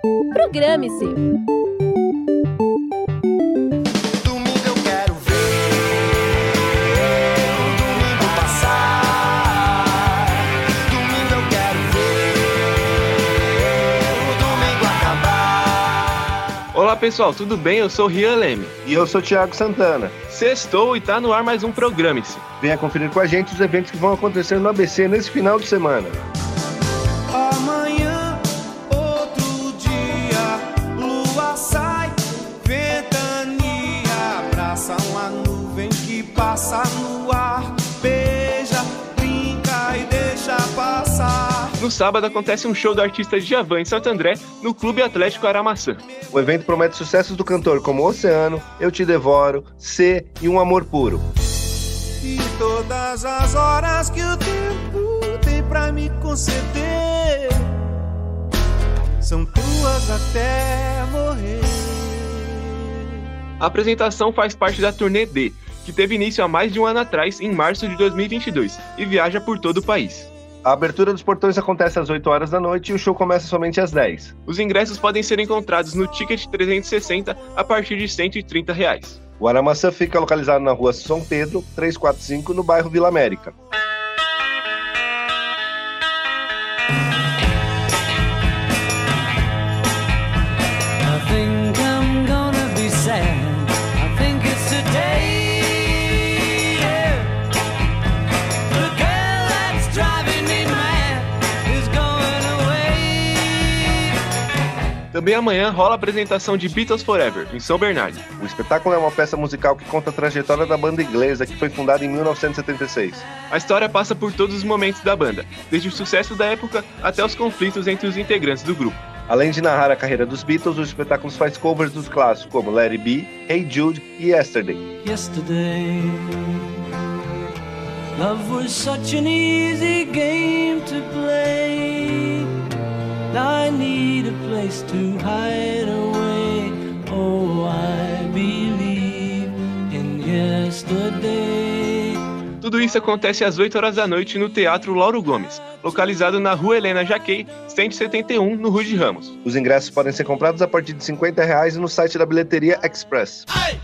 Programe-se! Domingo eu quero ver o domingo passar. Domingo eu quero ver o domingo acabar. Olá pessoal, tudo bem? Eu sou o Rian Leme. E eu sou Thiago Santana. Sextou e tá no ar mais um Programe-se. Venha conferir com a gente os eventos que vão acontecer no ABC nesse final de semana. No sábado acontece um show do artista Djavan em Santo André, no Clube Atlético Aramaçã. O evento promete sucessos do cantor como Oceano, Eu Te Devoro, C e Um Amor Puro. E todas as horas que o tempo tem pra me conceder são tuas até morrer. A apresentação faz parte da turnê D, que teve início há mais de um ano atrás, em março de 2022, e viaja por todo o país. A abertura dos portões acontece às 8 horas da noite e o show começa somente às 10. Os ingressos podem ser encontrados no Ticket 360 a partir de 130 reais. O Aramaçã fica localizado na rua São Pedro, 345, no bairro Vila América. Também amanhã rola a apresentação de Beatles Forever, em São Bernardo. O espetáculo é uma peça musical que conta a trajetória da banda inglesa que foi fundada em 1976. A história passa por todos os momentos da banda, desde o sucesso da época até os conflitos entre os integrantes do grupo. Além de narrar a carreira dos Beatles, o espetáculo faz covers dos clássicos como Let It Be, Hey Jude e Yesterday. Yesterday, love was such an easy game to play. Place to hide away. Oh, I believe in yesterday. Tudo isso acontece às 8 horas da noite no Teatro Lauro Gomes, localizado na Rua Helena Jaquei, 171, no Rua de Ramos. Os ingressos podem ser comprados a partir de 50 reais no site da Bilheteria Express. Hey,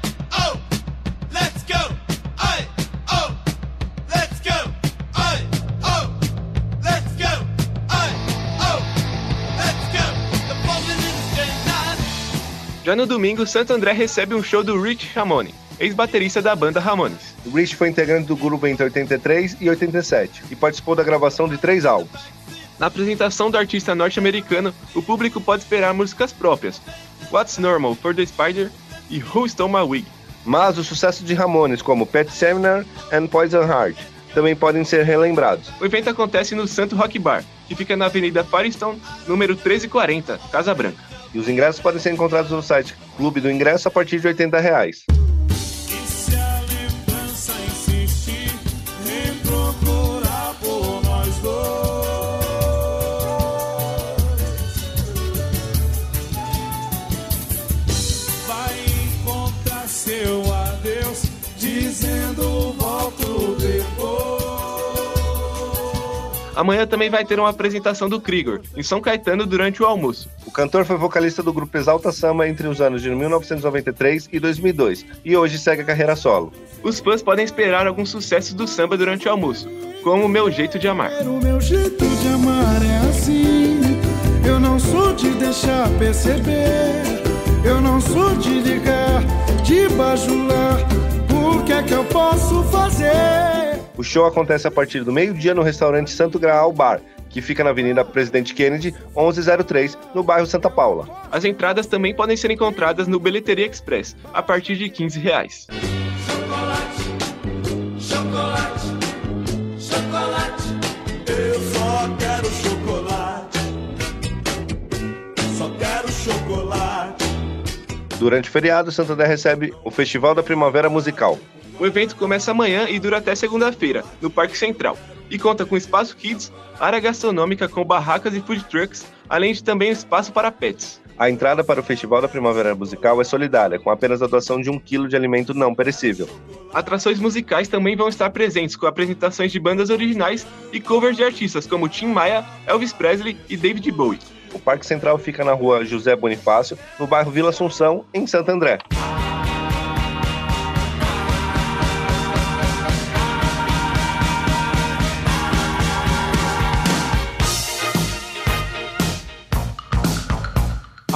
Já no domingo, Santo André recebe um show do Rich Ramone, ex-baterista da banda Ramones. O Rich foi integrante do grupo entre 83 e 87 e participou da gravação de três álbuns. Na apresentação do artista norte-americano, o público pode esperar músicas próprias, What's Normal for the Spider e Who Stole My Wig. Mas os sucessos de Ramones, como Pet Seminar e Poison Heart, também podem ser relembrados. O evento acontece no Santo Rock Bar, que fica na Avenida Firestone, número 1340, Casa Branca. E os ingressos podem ser encontrados no site Clube do Ingresso a partir de 80 reais. Amanhã também vai ter uma apresentação do Krigor, em São Caetano, durante o almoço. O cantor foi vocalista do grupo Exalta Samba entre os anos de 1993 e 2002 e hoje segue a carreira solo. Os fãs podem esperar alguns sucessos do samba durante o almoço, como Meu Jeito de Amar. O meu jeito de amar é assim. Eu não sou de deixar perceber. Eu não sou de ligar, de bajular. O que é que eu posso fazer? O show acontece a partir do meio-dia no restaurante Santo Graal Bar, que fica na Avenida Presidente Kennedy, 1103, no bairro Santa Paula. As entradas também podem ser encontradas no Bilheteria Express, a partir de 15 reais. Chocolate, chocolate, eu só quero chocolate. Só quero chocolate. Durante o feriado, Santo André recebe o Festival da Primavera Musical. O evento começa amanhã e dura até segunda-feira, no Parque Central, e conta com espaço kids, área gastronômica com barracas e food trucks, além de também espaço para pets. A entrada para o Festival da Primavera Musical é solidária, com apenas a doação de um quilo de alimento não perecível. Atrações musicais também vão estar presentes com apresentações de bandas originais e covers de artistas como Tim Maia, Elvis Presley e David Bowie. O Parque Central fica na rua José Bonifácio, no bairro Vila Assunção, em Santo André.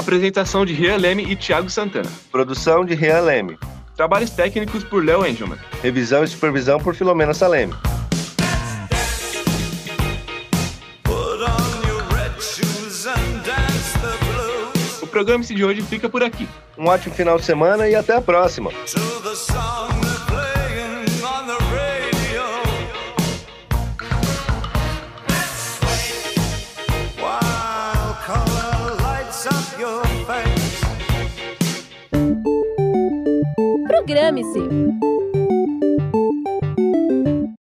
Apresentação de Rian Leme e Thiago Santana. Produção de Rian Leme. Trabalhos técnicos por Léo Engelman. Revisão e supervisão por Filomena Saleme. O programa de hoje fica por aqui. Um ótimo final de semana e até a próxima. Programe-se.